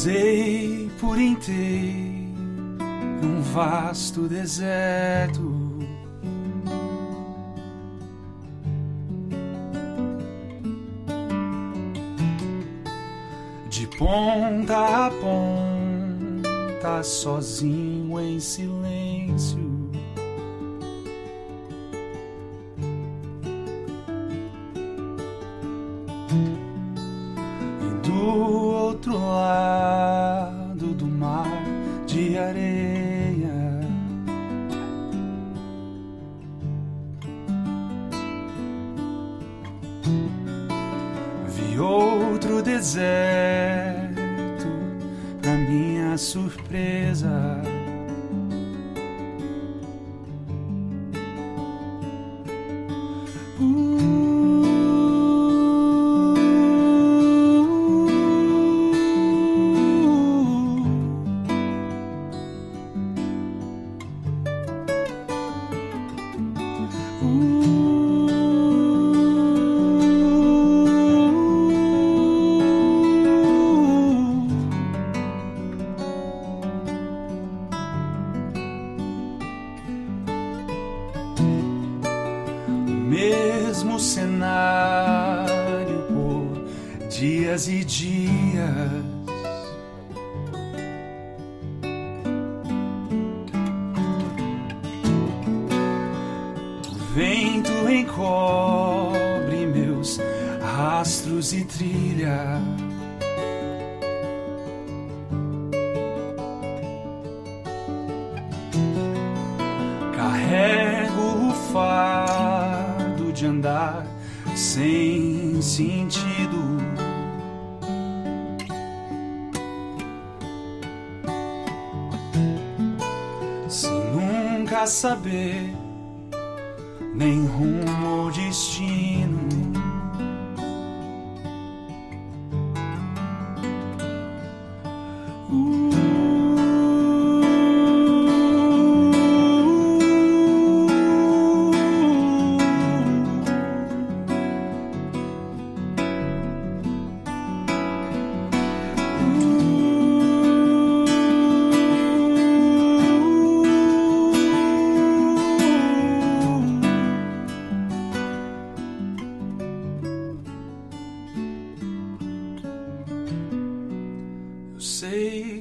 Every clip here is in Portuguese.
Cruzei por inteiro um vasto deserto. De ponta a ponta, sozinho em silêncio.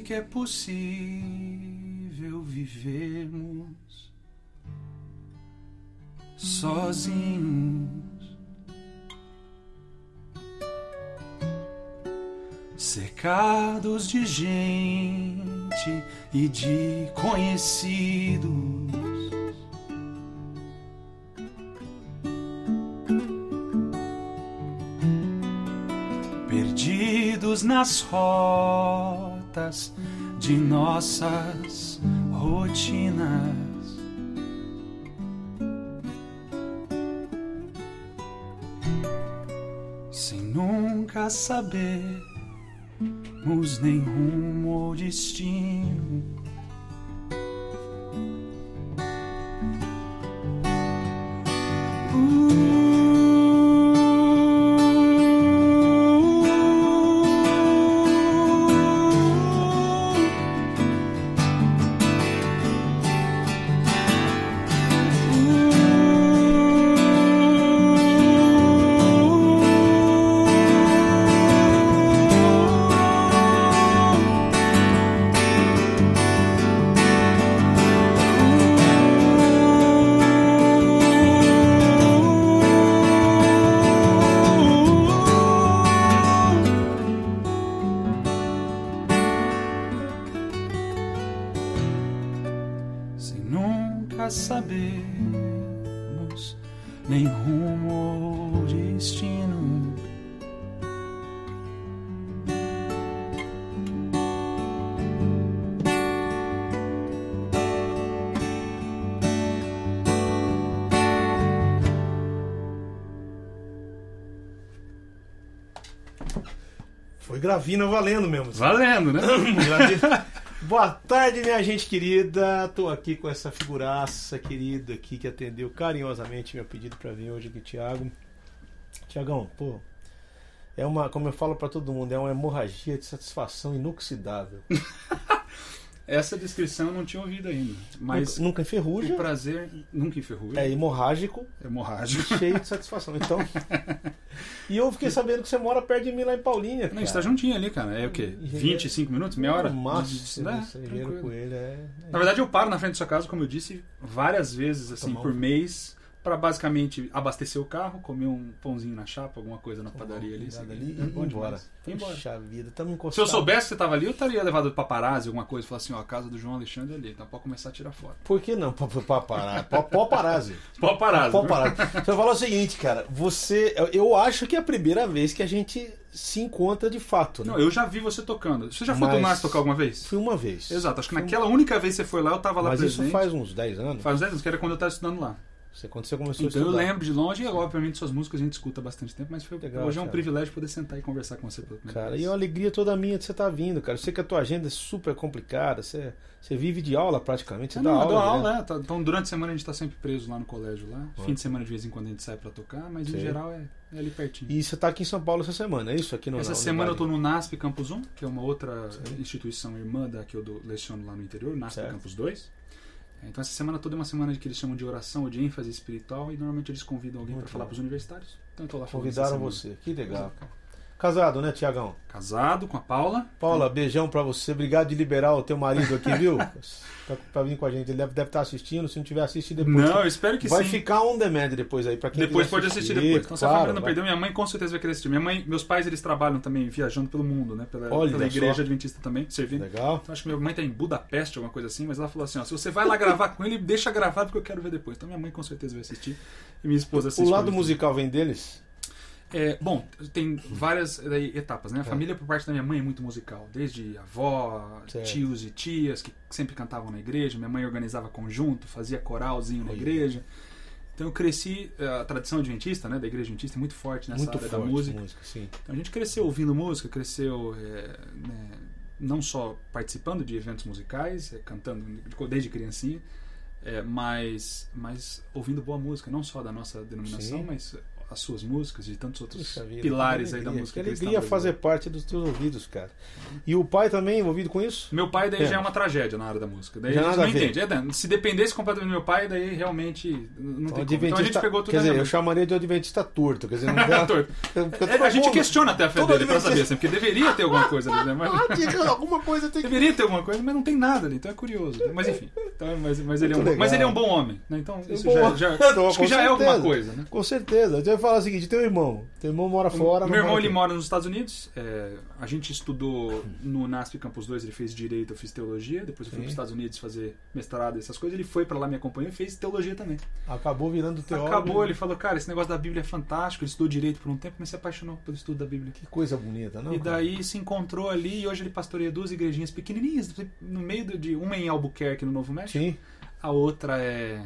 Que é possível vivermos sozinhos, cercados de gente e de conhecidos. perdidos nas rotas de nossas rotinas. Sem nunca sabermos nem rumo ou destino. sem sabermos nem rumo ou destino. Foi gravina valendo mesmo. Valendo, né? Gravina. Boa tarde, minha gente querida. Tô aqui com essa figuraça querida aqui que atendeu carinhosamente meu pedido pra vir hoje aqui, Thiago. Tiagão, pô. É uma, como eu falo pra todo mundo, é uma hemorragia de satisfação inoxidável. Essa descrição eu não tinha ouvido ainda. Mas nunca, nunca enferruja. o prazer nunca enferruja. É hemorrágico hemorrágico. cheio de satisfação. Então. e eu fiquei sabendo que você mora perto de mim lá em Paulinha. Não, a gente tá juntinho ali, cara. É o quê? Engenheiro- 25 minutos? Meia hora? É, tranquilo. com ele é. Na verdade, eu paro na frente da sua casa, como eu disse, várias vezes, assim, um- por mês, pra basicamente abastecer o carro, comer um pãozinho na chapa, alguma coisa na padaria ali. Assim, ali é e bom ir embora. Foi embora. Puxa vida, estamos Se encostados. eu soubesse que você tava ali, eu teria levado paparazzi, alguma coisa, e falar assim, ó, a casa do João Alexandre é ali, então pode começar a tirar foto. Por que não? Paparazzi. Paparazzi. Paparazzi. Você falou o seguinte, cara. Você. eu- acho que é a primeira vez que a gente se encontra de fato, né? Não, eu já vi você tocando. Você já foi Mas- do NAS tocar alguma vez? Fui uma vez. Exato, acho que naquela única vez que você foi lá, eu tava lá Mas presente. isso faz uns 10 anos. Faz 10 anos, que era quando eu tava estudando lá. Você, quando você começou Então a eu estudar. lembro de longe, e obviamente suas músicas a gente escuta há bastante tempo, mas foi, Legal, hoje é um cara. privilégio poder sentar e conversar com você pela Cara, vez. e é uma alegria toda minha de você estar vindo, cara. Eu sei que a tua agenda é super complicada. Você, você vive de aula praticamente. Você dá não, eu aula. dou direto. aula, é. Tá- Então durante a semana a gente tá sempre preso lá no colégio lá. Ó. Fim de semana de vez em quando a gente sai pra tocar, mas Sei. em geral é, é ali pertinho. E você tá aqui em São Paulo essa semana, é isso? Aqui no Essa na semana eu tô unidade? no NASP Campus 1, que é uma outra Sei. instituição irmã da que eu dou- leciono lá no interior, NASP Certo. Campus 2. Então essa semana toda é uma semana que eles chamam de oração ou de ênfase espiritual e normalmente eles convidam alguém para falar para os universitários. Então eu tô lá Convidaram você. Que legal, cara. Casado, né, Tiagão? Casado com a Paula. Paula, beijão pra você. Obrigado de liberar o teu marido aqui, viu? Tá pra vir com a gente. Ele deve estar assistindo. Se não tiver, assiste depois. Não, eu espero que Vai sim. ficar on demand depois aí, pra quem Depois pode assistir depois. Então se a claro, família não vai. perdeu, minha mãe com certeza vai querer assistir. Minha mãe, meus pais eles trabalham também viajando pelo mundo, né? Pela, Olha pela só. igreja adventista também, servindo. Legal. Então acho que minha mãe tá em Budapeste, alguma coisa assim, mas ela falou assim: ó, se você vai lá gravar com ele, deixa gravado porque eu quero ver depois. Então minha mãe com certeza vai assistir. E minha esposa assiste. O lado musical vem deles? É, bom, tem várias daí, etapas, né? A É. família por parte da minha mãe é muito musical. Desde avó, Certo. tios e tias que sempre cantavam na igreja. Minha mãe organizava conjunto, fazia coralzinho na igreja. Então eu cresci, a tradição adventista, né, da igreja adventista é muito forte nessa Muito área forte. da música. sim. Então a gente cresceu ouvindo música, cresceu é, né, não só participando de eventos musicais, é, cantando desde criancinha, é, mas, mas ouvindo boa música, não só da nossa denominação, Sim. mas as suas músicas, de tantos outros vida, pilares que aí da alegria, música Que alegria fazer parte dos teus ouvidos, cara. E o pai também envolvido com isso? Meu pai daí É. já é uma tragédia na área da música. Daí Já a gente não entende. É, né, se dependesse completamente do meu pai, daí realmente não tem como. Então a gente pegou tudo quer dizer, eu chamaria de adventista torto. Quer dizer, não Torto. Fica É, a gente mundo- questiona até a fé dele pra saber, assim, porque deveria ter alguma coisa ali, né? Mas, Ah, alguma coisa tem que. Deveria ter alguma coisa, mas não tem nada ali, então é curioso. Mas enfim, então, mas, mas, ele é um, mas ele é um bom homem, né? Então isso já, já- Não, acho que já é alguma coisa, né? Com certeza. Eu falo o seguinte: teu irmão. Teu irmão mora fora. meu irmão mora ele mora nos Estados Unidos, é, a gente estudou no NASP Campus 2, ele fez Direito, eu fiz Teologia, depois eu fui para os Estados Unidos fazer mestrado essas coisas, ele foi para lá, me acompanhou e fez Teologia também. Acabou virando teólogo. Acabou, ele falou, cara, esse negócio da Bíblia é fantástico, ele estudou Direito por um tempo, mas se apaixonou pelo estudo da Bíblia. Que coisa bonita, não? e cara? daí se encontrou ali e hoje ele pastoreia duas igrejinhas pequenininhas, no meio de uma em Albuquerque, no Novo México, Sim. a outra é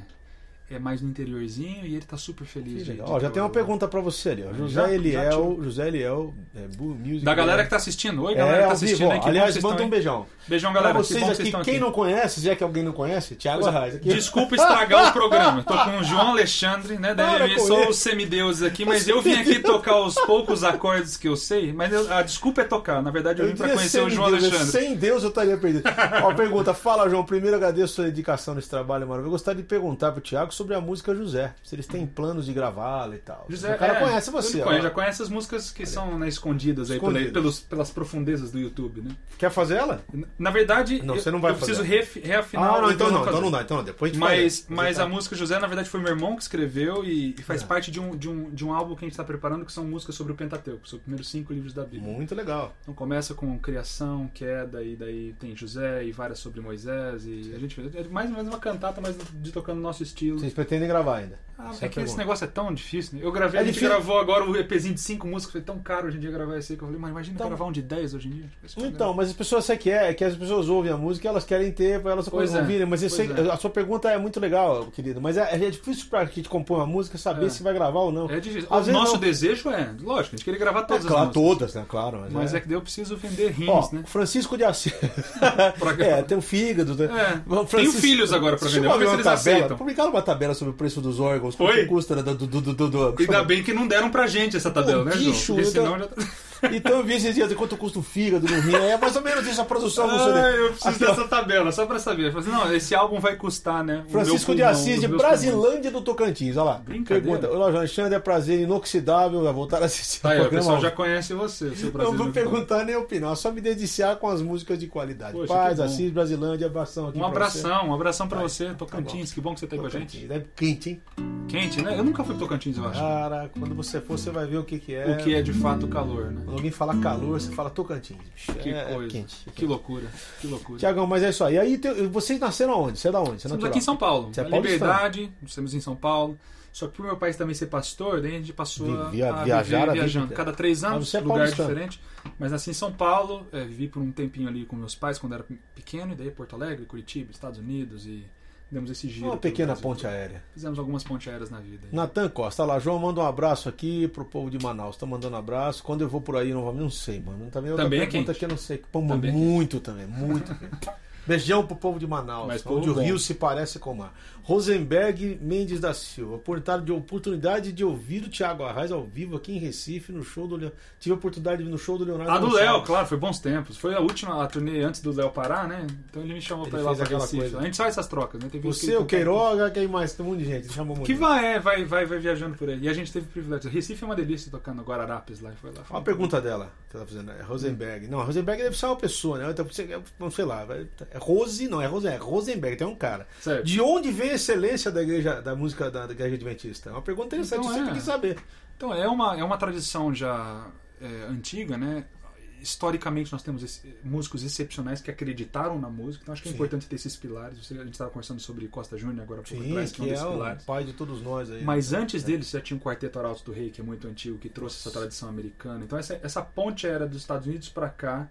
é mais no interiorzinho e ele tá super feliz. de- de Ó, já tem uma o- pergunta pra você ali, ó. Já? José Já Eliel, tirou. José Eliel, é, Music Da galera que tá assistindo. Oi, É, galera que tá vivo, assistindo ó. bom Aliás, vocês manda um beijão. Beijão, Pra galera. que vocês que vocês aqui, estão quem aqui. não conhece, se é que alguém não conhece, Thiago é. Arraes. Aqui. Desculpa estragar o programa. Tô com o João Alexandre, né? Para eu com sou semideuses aqui, mas eu vim aqui tocar os poucos acordes que eu sei. Mas eu- a desculpa é tocar. Na verdade, eu vim pra diria conhecer o João Deus, Alexandre. Sem Deus eu estaria perdido. Ó, pergunta, fala João, primeiro agradeço a sua dedicação nesse trabalho maravilhoso. Eu gostaria de perguntar pro Thiago sobre a música José, se eles têm planos de gravá-la e tal. José, o cara é, conhece você, ele conhece, já conhece as músicas que são né, escondidas aí Escondidas. pelos, pelas profundezas do YouTube, né? Quer fazer ela? Na verdade, Não, eu, você não vai eu fazer. preciso refi- reafinar Ah, não, então não, então não dá, então não. Depois a Mas, mas a música José, na verdade, foi meu irmão que escreveu e, e faz É. parte de um, de, um, de um álbum que a gente está preparando que são músicas sobre o Pentateuco, sobre os primeiros cinco livros da Bíblia. Muito legal. Então começa com criação, queda, e daí tem José e várias sobre Moisés. E a gente é mais ou menos uma cantata, mas de tocando no nosso estilo. Vocês pretendem gravar ainda? Ah, Essa é que a esse negócio é tão difícil, né? Eu gravei, É a gente difícil. gravou agora o EPzinho de cinco músicas, foi tão caro hoje em dia gravar esse aí que eu falei, mas imagina Então- gravar um de 10 hoje em dia. Então, mas as pessoas sabe que é, é que as pessoas ouvem a música e elas querem ter para elas Pois é, ouvirem. Mas pois sei- é. a sua pergunta é muito legal, querido. Mas é, é difícil pra gente compor uma música saber É. se vai gravar ou não. É difícil. Às o nosso não. desejo é, lógico, a gente queria gravar É, todas claro, as músicas. todas, né? Claro. Mas, Mas é. é que daí eu preciso vender rins, né? Francisco de Assis. É, tem um fígado. né? É, tenho filhos agora pra vender, vamos ver se eles aceitam. Publicaram uma tabela sobre o preço dos órgãos. Foi? Custa né, do, do, do, do, Ainda bem que não deram pra gente essa tabela, né, João? Porque senão já... tá- Então eu vi esses dias de quanto custa o fígado no rim. É mais ou menos isso a produção do Ah, eu preciso Aqui, ó. dessa tabela, só pra saber. Falei assim, não, esse álbum vai custar, né? o Francisco meu de pulmão, Assis, de. Brasilândia do Tocantins. Olha lá. Brincadeira. Pergunta. Olá, Alexandre, é prazer inoxidável. Vai voltar a assistir Tá aí, o o programa. pessoal já conhece você, o seu Não Brasil. vou perguntar nem opinar, só me deliciar com as músicas de qualidade. Poxa, Paz. Assis, Brasilândia, abração aqui Um abração, um abração pra Vai, você, tá Tocantins. que bom que você tá aí com a gente. É quente, hein? Quente, né? Eu nunca fui pro Tocantins, eu acho. Cara, quando você for, você vai ver o que, que é. O que é de fato calor, né? Alguém fala calor, você fala Tocantins. bicho. Que é, é coisa. quente. Que loucura, que loucura. Tiagão, mas é isso aí. aí tem- vocês nasceram aonde? Você é da onde? Você é Estamos aqui em São Paulo. Você é? Liberdade, estamos em São Paulo. Só que por meu pai também ser pastor, daí a gente passou a, Via- a viajar viver vida viajando. inteira. Cada três anos, é lugar paulistano. diferente. Mas nasci em São Paulo, é, vivi por um tempinho ali com meus pais quando era pequeno, e daí Porto Alegre, Curitiba, Estados Unidos e demos esse giro. Uma pequena ponte aérea. Fizemos algumas pontes aéreas na vida. Natan Costa, lá, João, manda um abraço aqui pro povo de Manaus. Tô mandando um abraço. Quando eu vou por aí novamente, não sei, mano. Também, outra Também é quente. que eu não sei. Pô, Também é muito também, muito. Beijão pro povo de Manaus, Mas onde o bom. rio se parece com o mar. Rosenberg Mendes da Silva, oportunidade de, oportunidade de ouvir o Thiago Arraes ao vivo aqui em Recife, no show do Leonardo. Tive a oportunidade de no show do Leonardo. A do. Léo, claro, foi bons tempos. Foi a última a turnê antes do Léo parar, né? Então ele me chamou Ele pra ir lá pra aquela Recife. coisa. A gente sabe essas trocas, né? Que Você, o Queiroga, quem mais? Tem um monte de gente. Chamou muito. Que vai, é, vai, vai, vai viajando por aí. E a gente teve privilégio. Recife é uma delícia tocando Guararapes lá. e Foi lá. Olha a pergunta dela que ela tá fazendo. É Rosenberg. Não, Rosenberg deve ser uma pessoa, né? Então, você- Sei lá. É Rose, não, é Rosenberg. É Rosenberg, tem um cara. Certo. De onde vem a excelência da igreja, da música da, da igreja adventista? É uma pergunta interessante, Então, eu sempre é. quis saber. Então, é uma, é uma tradição já é, antiga, né? Historicamente, nós temos esse- músicos excepcionais que acreditaram na música. Então, acho que é Sim. importante ter esses pilares. Você- A gente estava conversando sobre Costa Júnior agora há pouco Sim, atrás, que é um que desses é o pilares. pai de todos nós aí. Mas né? antes É. deles já tinha um quarteto Arautos do Rei, que é muito antigo, que trouxe essa tradição americana. Então essa, essa ponte era dos Estados Unidos para cá.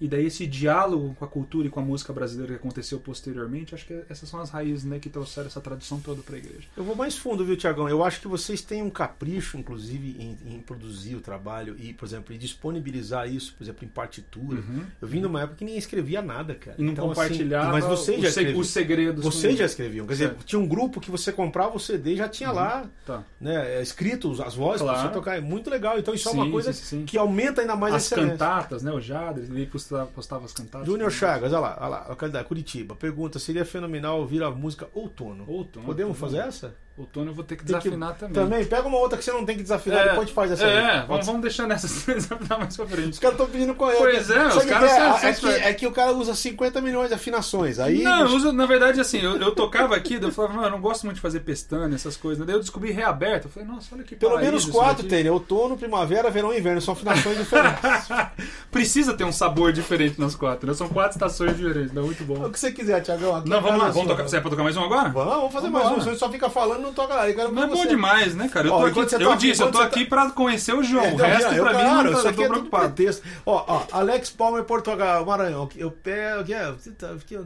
E daí esse diálogo com a cultura e com a música brasileira que aconteceu posteriormente, acho que essas são as raízes né, que trouxeram essa tradição toda para a igreja. Eu vou mais fundo, viu, Tiagão? Eu acho que vocês têm um capricho, inclusive, em, em produzir o trabalho e, por exemplo, em disponibilizar isso, por exemplo, em partitura. Eu vim numa época que nem escrevia nada, cara. E não Então, assim, compartilhava mas vocês os, já escreviam. os segredos. Vocês já escreviam. Quer dizer, Certo. tinha um grupo que você comprava o CD e já tinha lá Tá. né, escrito as vozes pra Claro. você tocar. É muito legal. Então isso é uma Sim, coisa sim, sim. que aumenta ainda mais a As cantatas, né? O Jadres, postava, postava as cantatas. Júnior Chagas, olha lá, olha lá, localidade, Curitiba. Pergunta: seria fenomenal ouvir a música Outono? Outono, Podemos outono. fazer essa? Outono eu vou ter que Tem que- desafinar também. Também, pega uma outra que você não tem que desafinar, depois a gente faz essa. É, vamos, vamos deixar nessa desafinar mais pra frente. Os caras estão pedindo com Pois é, os Sabe o que caras é? são- É, são que, é que o cara usa 50 milhões de afinações. Aí não, eu uso, na verdade, assim, eu, eu tocava aqui, eu falava, não, eu não gosto muito de fazer pestana, essas coisas. Daí eu descobri reaberto. Eu falei, nossa, olha que pelo menos quatro tem, né? Outono, primavera, verão e inverno. São afinações diferentes. Precisa ter um sabor diferente nas quatro, né? São quatro estações diferentes, não, muito É bom. o que você quiser, Tiagão. Não, é vamos lá, vamos tocar. Você é pra tocar mais um agora? Vamos, vamos fazer mais um. Você só fica falando não toca lá. Não é bom demais, né, cara? Eu, Ó, tô aqui, eu tá- disse, eu tô você aqui pra conhecer o João. É, o não, resto, eu, pra mim, claro, não tá, eu aqui tô é preocupado. pretexto. Ó, ó, Alex Palmer, Portugal, Maranhão. Eu pego, é, tá- que-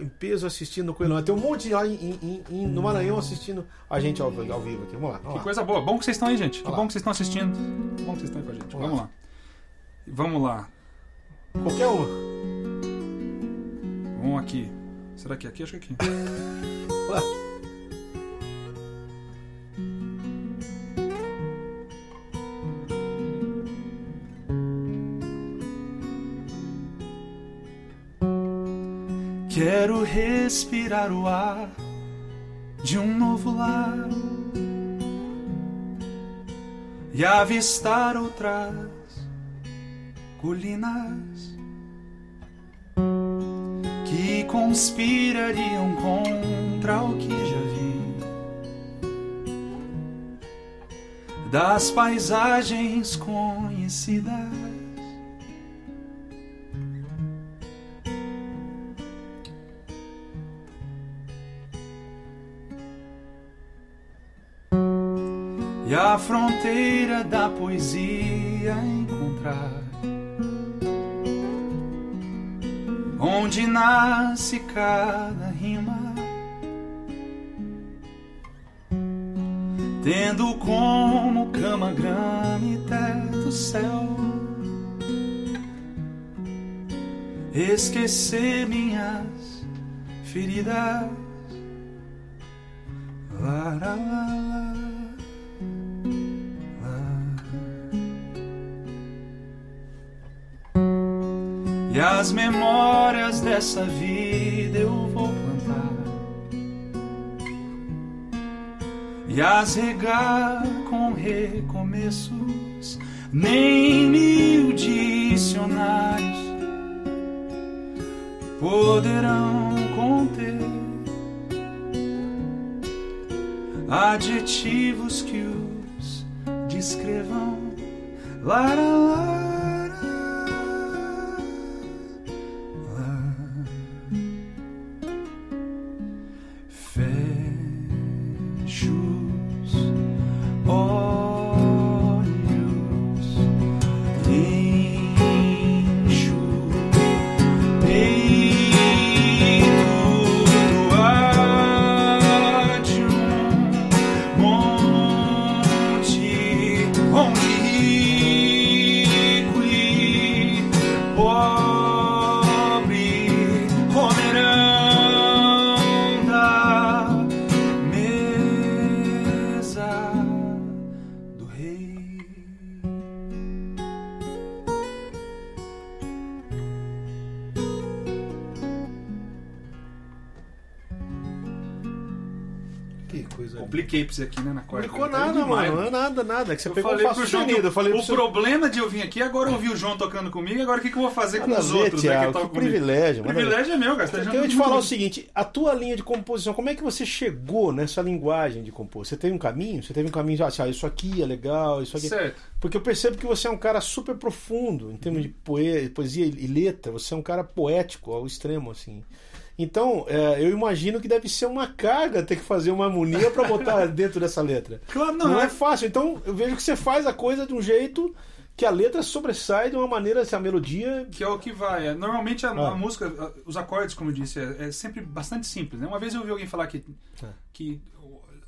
em peso assistindo o Coelho. Tem um monte de lá em, em- em- no Maranhão assistindo a gente ao, ao vivo aqui. Vamos lá, vamos Que lá. coisa boa. Bom que vocês estão aí, gente. Que bom que vocês estão assistindo. Que bom que vocês estão aí com a gente. Vamos Vamos lá. Vamos lá. Qualquer uma. Vamos aqui. Será que é aqui? Acho que é aqui. Quero respirar o ar de um novo lar e avistar outras colinas que conspirariam contra o que já vi das paisagens conhecidas. E a fronteira da poesia encontrar. Onde nasce cada rima, tendo como cama, grama e teto céu. Esquecer minhas feridas La, la, la, as memórias dessa vida eu vou plantar e as regar com recomeços, nem mil dicionários poderão conter adjetivos que os descrevam. Lara, lara, Aqui, né, na Não quarta. ficou Tá nada, demais, mano. Não é nada, nada. É que você Eu pegou falei um pro João que. Eu falei o pro seu- problema de eu vir aqui agora eu ouvi o João tocando comigo, agora o que, que eu vou fazer com Nada os a ver, outros, né, Thiago, que tocam que comigo? privilégio, privilégio é meu, cara. Você tá Eu te falar o seguinte, a tua linha de composição, como é que você chegou nessa linguagem de compor? Você teve um caminho? Você teve um caminho de, assim, ah, isso aqui é legal, isso aqui... Certo. Porque eu percebo que você é um cara super profundo em termos de poe- poesia e letra, você é um cara poético ao extremo, assim. Então, é, eu imagino que deve ser uma carga ter que fazer uma harmonia para botar dentro dessa letra. Claro, Não, não, é é. fácil. Então, eu vejo que você faz a coisa de um jeito que a letra sobressai de uma maneira, assim, a melodia... Que é o que vai. É, Normalmente a, Ah. a música, os acordes, como eu disse, é, é sempre bastante simples. Né? Uma vez eu ouvi alguém falar que, Ah. que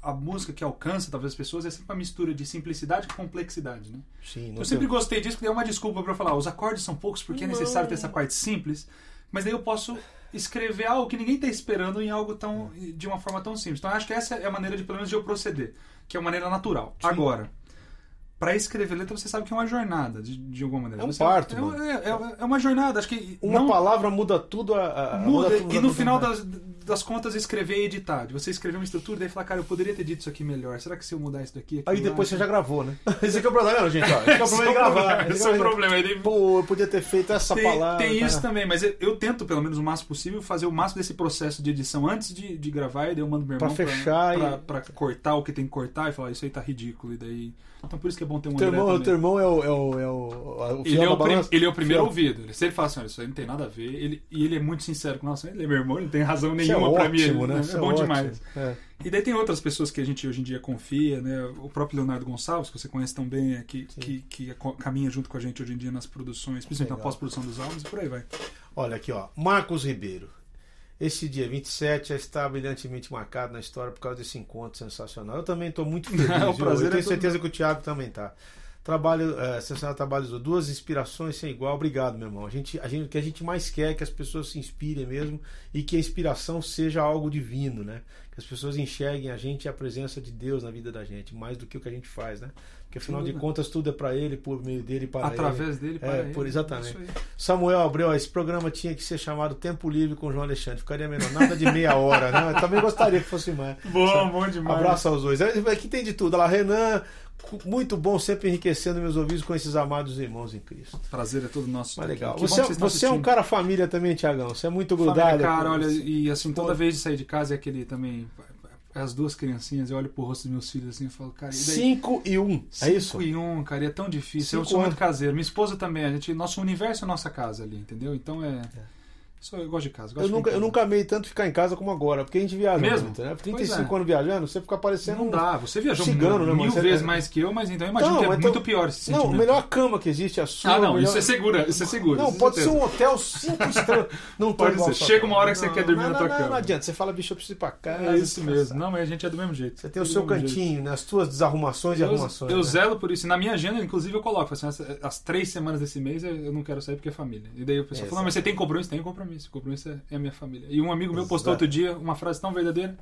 a música que alcança talvez as pessoas é sempre uma mistura de simplicidade com complexidade. Né? Sim, não Eu sempre tem- gostei disso, que é uma desculpa para falar. Os acordes são poucos porque é necessário ter essa parte simples, mas daí eu posso escrever algo que ninguém está esperando em algo tão de uma forma tão simples. Então eu acho que essa é a maneira de pelo menos de eu proceder, que é uma maneira natural. Agora, para escrever letra você sabe que é uma jornada de, de alguma maneira. É um Você- parto, É, é, é- é uma jornada. Acho que Uma não palavra muda tudo a... a- muda tudo, e muda no final das, das contas escrever e editar. De você escrever uma estrutura e daí falar, cara, eu poderia ter dito isso aqui melhor. Será que se eu mudar isso daqui? Aí depois lá- você já gravou, né? Esse aqui é o problema, gente. Ó. Esse aqui é o problema de gravar. Esse é o problema. Pô, eu podia ter feito essa tem, palavra. tem tá? isso também, mas eu, eu tento, pelo menos o máximo possível, fazer o máximo desse processo de edição antes de, de gravar, e daí eu mando meu Pra irmão fechar pra, e- pra, pra cortar o que tem que cortar e falar, isso aí tá ridículo, e daí... Então por isso que é bom ter um Teu irmão, teu irmão é o, é o, é o, o Ele é, o prim- ele é o primeiro Fiel. ouvido. Ele- Se ele fala assim, olha, isso aí não tem nada a ver, ele, e ele é muito sincero com nossa, ele é meu irmão, ele não tem razão Isso é nenhuma pra mim. ótimo, né? É Isso bom ótimo. demais. É. E daí tem outras pessoas que a gente hoje em dia confia, né? O próprio Leonardo Gonçalves, que você conhece tão bem, é, que, que, que é caminha junto com a gente hoje em dia nas produções, principalmente na Legal. pós-produção dos álbuns e por aí vai. Olha aqui, ó. Marcos Ribeiro. Esse dia 27 já está brilhantemente marcado na história por causa desse encontro sensacional. Eu também estou muito feliz. O viu? prazer Eu tenho é certeza que o Thiago também tá. Trabalho, é, sensacional trabalho, duas inspirações sem igual. Obrigado, meu irmão. A gente, a gente, o que a gente mais quer é que as pessoas se inspirem mesmo e que a inspiração seja algo divino, né? Que as pessoas enxerguem a gente e a presença de Deus na vida da gente, mais do que o que a gente faz, né? Porque afinal de contas tudo é para ele, por meio dele e para ele. Através dele, para É, ele. por- exatamente. Samuel Abreu, esse programa tinha que ser chamado Tempo Livre com o João Alexandre. Ficaria melhor. Nada de meia hora, né? Eu também gostaria que fosse mais. Bom, bom demais. Abraço aos dois. É, Aqui tem de tudo. Olha lá, Renan, muito bom, sempre enriquecendo meus ouvidos com esses amados irmãos em Cristo. Prazer é todo nosso. Mas aqui. legal. Que Você, que estão você é um cara família também, Tiagão. Você é muito Família, grudado. cara, com- olha, e assim, toda Pô. vez de sair de casa é aquele também. As duas criancinhas, eu olho pro rosto dos meus filhos assim e falo, cara, e daí? 5 e 1. Um. É Cinco isso? e um, cara, e é tão difícil. eu Cinco sou muito caseiro. Minha esposa também, a gente, nosso universo é nossa casa ali, entendeu? Então é. Só, eu gosto de casa. Gosto Eu nunca, eu nunca amei tanto ficar em casa como agora, porque a gente viaja Mesmo? muito, né? Pois 35 é. anos viajando, você fica parecendo Não dá, você viajou cigano, né, mil mano? Você- vezes mais que eu, mas então eu imagino Não, que é mas muito então- pior esse Não, sentimento. a melhor cama que existe é a sua. Ah, não, melhor- isso é seguro, isso é seguro. Não, isso é pode ser certeza. um hotel cinco estrelas. Não Pode ser. Chega uma hora que você Não, quer dormir não, na tua não, cama. Não adianta, você fala, bicho, eu preciso ir pra casa. É isso mesmo. Não, mas a gente é do mesmo jeito. Você tem o seu cantinho, né? as tuas desarrumações e arrumações. eu né? zelo por isso. Na minha agenda, inclusive, eu coloco assim, as, três semanas desse mês eu não quero sair porque é família. E daí o pessoal fala, "Não, mas você tem compromisso? Tem compromisso. Compromisso é, é a minha família. E um amigo meu postou Exato. outro dia uma frase tão verdadeira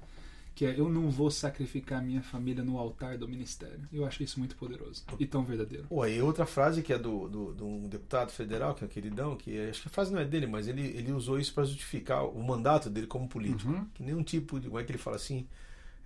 que é eu não vou sacrificar minha família no altar do ministério. Eu acho isso muito poderoso e tão verdadeiro. Pô, e outra frase que é do, do, de um deputado federal, que é um queridão, que acho que a frase não é dele, mas ele, ele usou isso para justificar o mandato dele como político. Uhum. Que nenhum tipo de. Como é que ele fala assim?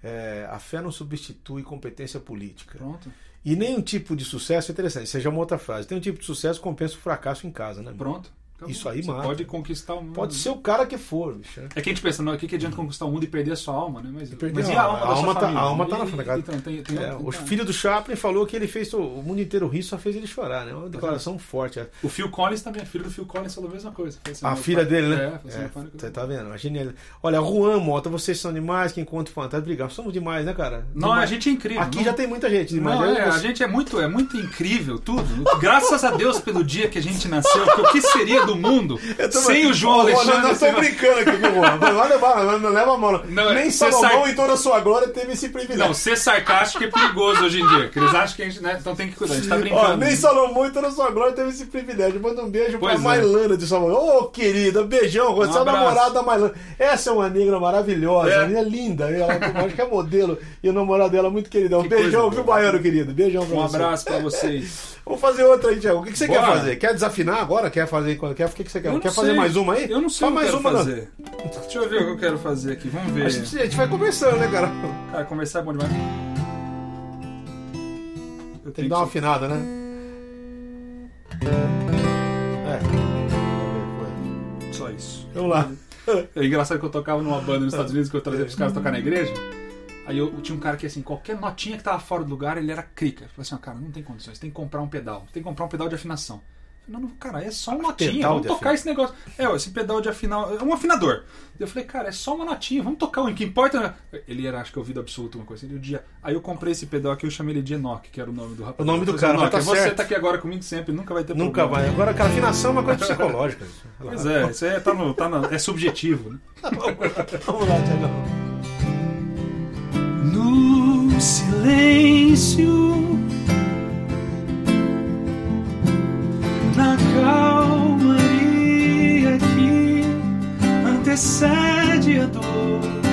É, a fé não substitui competência política. Pronto. E nenhum tipo de sucesso, é interessante, seja uma outra frase. Tem um tipo de sucesso compensa o fracasso em casa, né? Pronto. Acabou. Isso aí Você mata. pode conquistar o mundo. Pode ser o cara que for, bicho. É que a gente pensa, não, o que, que adianta conquistar o mundo e perder a sua alma, né? Mas, perder mas a alma? A alma tá- a alma tá na frente da casa. Então, tem, tem, É, o filho do Chaplin falou que ele fez o, o mundo inteiro rir, só fez ele chorar, né? Uma declaração forte. é. O Phil Collins também, a filha do Phil Collins falou a mesma coisa. Assim, A filha pai- dele, né? É, falou assim, não- Você tá vendo? A genial. Olha, Juan Mota, vocês são demais, que encontro fantástico. Obrigado. Somos demais, né, cara? Não, Demais. a gente é incrível. Aqui não- já tem muita gente demais. Não, é, a gente é muito, é muito incrível, tudo. Graças a Deus pelo dia que a gente nasceu, porque o que seria do mundo sem o João Alexandre? Nós estamos brincando aqui com o Juan. Não, não leva a mão. não. Nem Salomão, sai- em toda a sua glória, teve esse privilégio. Não, ser sarcástico é perigoso hoje em dia. Que eles acham que a gente. Né, então tem que cuidar, a gente tá brincando. Ó, nem Salomão, em toda a sua glória, teve esse privilégio. Manda um beijo Pois pra é. Mailana de Salomão. Ô, querida, beijão. Você é o abraço. namorado da Mailana. Essa é uma negra maravilhosa. É. A menina é linda. Ela, acho que é modelo. E o namorado dela é muito queridão. Que beijão, viu. Baiano, querido? Beijão pra Um você. abraço pra vocês. Vamos fazer outra aí, Tiago. O que, que você Bora. quer fazer? Quer desafinar agora? Quer fazer. Quer, o que, que você quer? Eu Quer fazer mais uma aí? Eu não sei que mais uma, não. fazer. Deixa eu ver o que eu quero fazer aqui. Vamos ver. A gente, a gente vai conversando, né, cara? Cara, conversar é bom demais. Eu Tem que dar uma afinada, né? É. Só isso. Vamos lá. É engraçado que eu tocava numa banda nos Estados Unidos que eu trazia pros caras tocar na igreja. Aí eu, tinha um cara que, assim, qualquer notinha que tava fora do lugar, ele era crica. Eu falei assim, ó, cara, não tem condições, tem que comprar um pedal. Tem que comprar um pedal de afinação. Eu falei, Não, cara, é só uma notinha, pedal vamos tocar afina- esse negócio. É, ó, esse pedal de afinar, é um afinador. Eu falei, cara, é só uma notinha, vamos tocar um, o que importa. Ele era, acho que, ouvido absoluto, uma coisa assim. Um dia, aí eu comprei esse pedal aqui, eu chamei ele de Enoch, que era o nome do rapaz. O nome do Eu falei, cara, mas "Enoch, tá Você certo." tá aqui agora comigo sempre, nunca vai ter Nunca problema. vai. Agora, cara, afinação é uma coisa psicológica. Pois é, isso aí é, tá no, tá no- é subjetivo, né? Vamos lá, Tiagão. No silêncio, na calmaria que antecede a dor.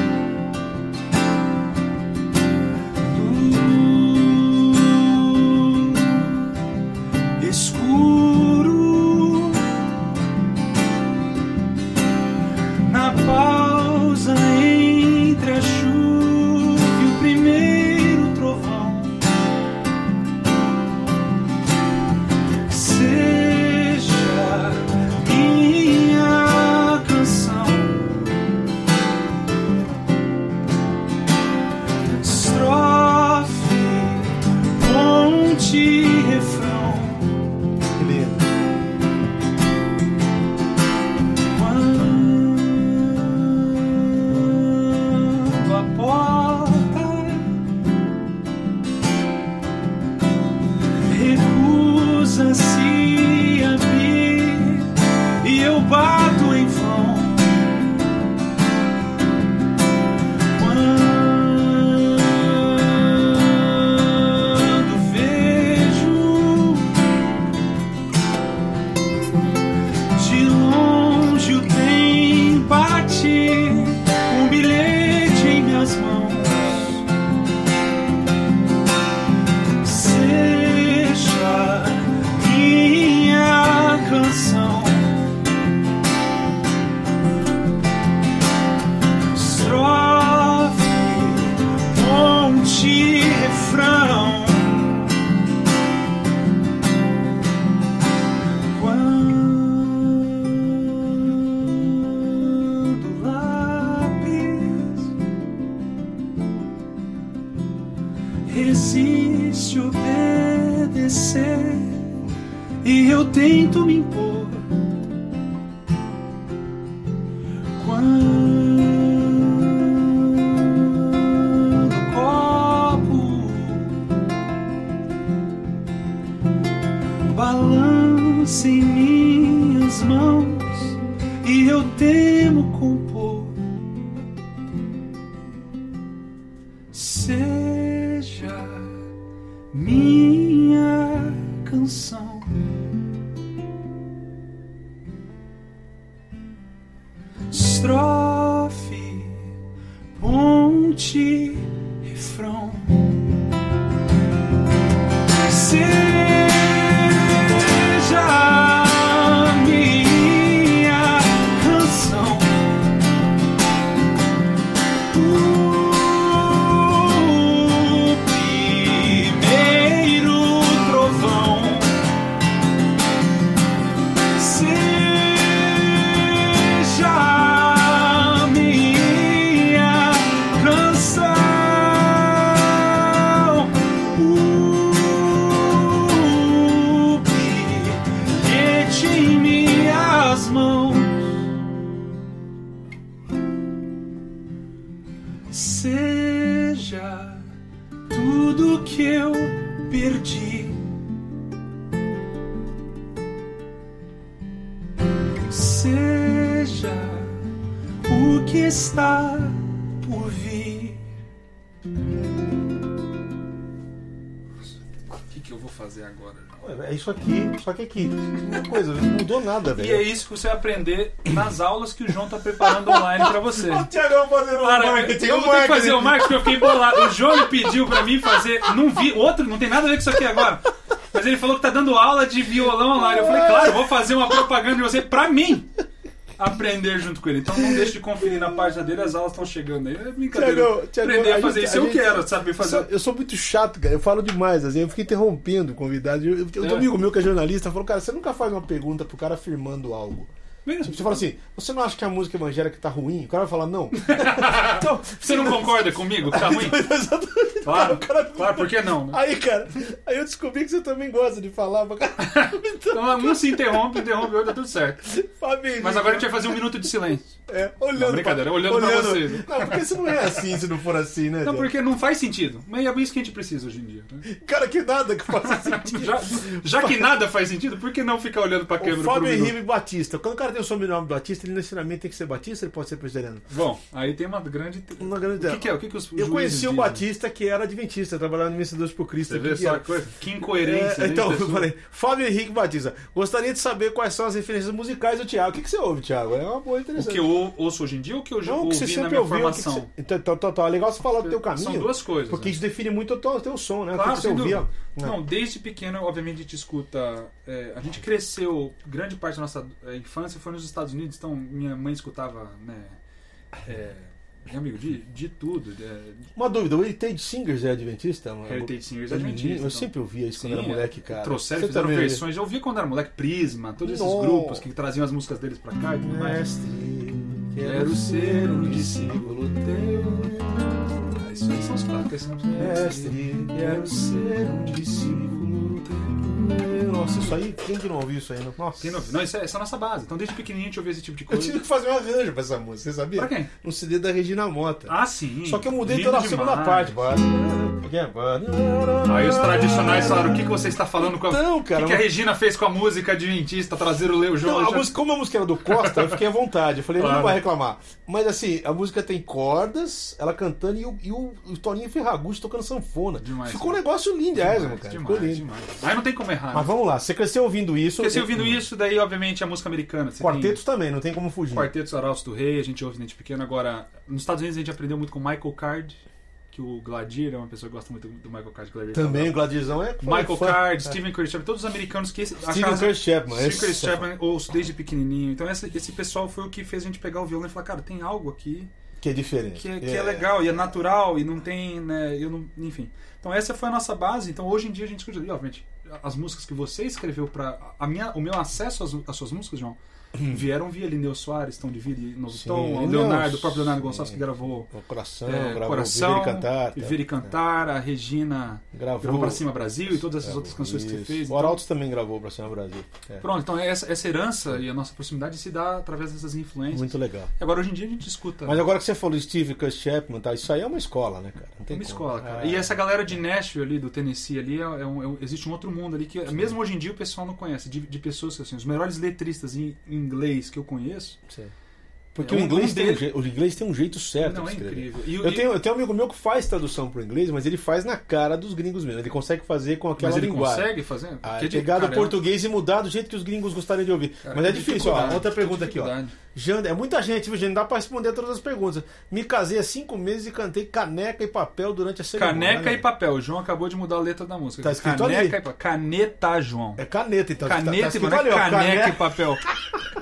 Seja tudo que eu perdi. seja o que está fazer agora? É isso aqui, só que aqui. Uma coisa, não mudou nada, velho. E é isso que você vai aprender nas aulas que o João tá preparando online pra você. O Tiagão fazendo o Cara, marketing. eu vou ter que marketing. fazer o marketing porque eu fiquei bolado. O João pediu pra mim fazer. Não vi. Outro, não tem nada a ver com isso aqui agora. Mas ele falou que tá dando aula de violão online. Eu falei, claro, eu vou fazer uma propaganda de você pra mim aprender junto com ele. Então não deixe de conferir na página dele, as aulas estão chegando aí. É brincadeira. Tiagão, aprender a a fazer gente- isso a eu gente- quero, saber fazer. eu sou muito chato, cara. Eu falo demais, assim, eu fico interrompendo o convidado. Eu, eu, É. um amigo meu que é jornalista, falou, cara, você nunca faz uma pergunta pro cara afirmando algo. Mesmo. Tipo, você fala assim, você não acha que a música evangélica tá ruim? O cara vai falar, não. então, Você não concorda comigo que tá ruim? Exatamente. Claro, O cara- claro, por que não? né? Aí, cara, aí eu descobri que você também gosta de falar pra. Então, Então um se interrompe, interrompe o outro, tá tudo certo. Fabinho, Mas agora a gente vai fazer um minuto de silêncio. É, olhando. Não, brincadeira, olhando pra vocês. Não, porque você não é assim se não for assim, né? Não, porque não faz sentido. Mas é isso que a gente precisa hoje em dia. né? Cara, que nada que faça sentido. Já, já que nada faz sentido, por que não ficar olhando pra O câmera por Fábio um? Henrique Batista. Quando o cara tem o sobrenome Batista, ele necessariamente tem que ser Batista, ele pode ser presbiteriano. Bom, aí tem uma grande. Uma grande O que, que é? O que, que os Eu conheci o dizem? Batista que era adventista, trabalhava no Vencedores por Cristo. Você vê que só que coisa? Que incoerência. É, né, então, eu falei, Fábio Henrique Batista, gostaria de saber quais são as referências musicais do Thiago. O que, que você ouve, Thiago? É uma boa O interessante. que eu ou- ouço hoje em dia ou o que eu já o que você ouvi na minha ouviu. o formação? você- Então, então, então, então, é legal você falar do teu caminho. São duas coisas. Porque né? isso define muito o teu, o teu som, né? o Claro, que, que você sem ouvia. dúvida. Não, desde pequeno, obviamente, a gente escuta. É, a gente cresceu, grande parte da nossa é, infância foi nos Estados Unidos, então minha mãe escutava, né? É, meu amigo, de, de tudo. é, Uma dúvida, o Heritage Singers é adventista? Uma- Heritage Singers Eu- Adventista, Eu então. sempre ouvia isso quando Sim, era moleque, cara. Trouxeram, Você fizeram também versões. Eu ouvia quando era moleque, Prisma, todos esses grupos que traziam as músicas deles pra cá e tudo mais. Mestre, Quero ser um discípulo teu. Ah, isso aí são os clássicos. Mestre, quero ser um discípulo teu. Nossa, isso aí, quem que não ouviu isso aí? Não? Nossa. Quem não, não, isso é, essa é a nossa base. Então, desde pequenininho a gente ouvia esse tipo de Eu coisa. tive que fazer um arranjo pra essa música, você sabia? Pra quem? No CD da Regina Mota. Ah, sim. Só que eu mudei Lindo toda a segunda demais. parte. Aí os tradicionais falaram: o que, que você está falando com a. Não, o cara, que, que a Regina fez com a música adventista, trazer o Leo João? Não, a já- música, como a música era do Costa, eu fiquei à vontade. Eu falei, Claro. não vai reclamar. Mas assim, a música tem cordas, ela cantando e o, e o, o Toninho Ferragutti tocando sanfona. Demais, Ficou um cara. negócio lindésimo, cara. Ficou demais, lindo. demais. Aí não tem como errar. Mas né? vamos lá, você cresceu ouvindo isso. Você ouvindo isso, daí, obviamente, a música americana. Você Quartetos também, não tem como fugir. Tem quartetos Arautos do Rei, a gente ouve desde pequeno. Agora, nos Estados Unidos a gente aprendeu muito com Michael Card, que o Gladier é uma pessoa que gosta muito do Michael Card. Gladier Também o Gladizão é. Michael fã. Card, É. Steven Curtis Chapman, todos os americanos que Steven Curtis Chapman. Steven Curtis é Chapman ouço desde pequenininho. Então esse, esse pessoal foi o que fez a gente pegar o violão e falar, cara, tem algo aqui Que é diferente. que é, que é legal e é natural e não tem, né, eu não, enfim. Então essa foi a nossa base. Então hoje em dia a gente escuta, obviamente, as músicas que você escreveu para a minha, o meu acesso às, às suas músicas, João, vieram via Lineu Soares, Tom de Vida e Novo Hum. Sim, Tom, o Lineu, Leonardo, o próprio Leonardo sim. Gonçalves que gravou O coração, é, gravou Coração, Viver e Cantar. Viver e Cantar, a Regina Gravou, gravou Pra Cima Brasil e todas essas outras canções que você isso. fez. O Então, Arautos também gravou pra Cima Brasil. É. Pronto, então essa, essa herança e a nossa proximidade se dá através dessas influências. Muito legal. Agora, hoje em dia, a gente escuta. Mas agora que você falou Steve Curtis Chapman, tá? isso aí é uma escola, né, cara? Não É tem uma como. escola, cara. É. E essa galera de Nashville ali, do Tennessee ali, é um- é um- existe um outro mundo ali que, mesmo hoje em dia, o pessoal não conhece. De, de pessoas assim, os melhores letristas em inglês que eu conheço. Sim. Porque É, o, inglês tem um o inglês tem um jeito certo não, de é escrever. incrível. E, Eu e- tenho, eu tenho um amigo meu que faz tradução pro inglês, mas ele faz na cara dos gringos mesmo. Ele consegue fazer com aquela mas ele linguagem. consegue fazer? Ah, de- pegar do é português e mudar do jeito que os gringos gostariam de ouvir. cara, mas é difícil, ó. Outra que pergunta aqui, ó. Jander, é muita gente, viu, gente? Não dá pra responder todas as perguntas. Me casei há cinco meses e cantei caneca e papel durante a cerimônia. Caneca Olha e papel. O João acabou de mudar a letra da música. Tá escrito Caneca ali. e papel. Caneta, João. É caneta, então. Tá- tá Caneta e escrito papel. ali, ó, Caneca cane- e papel.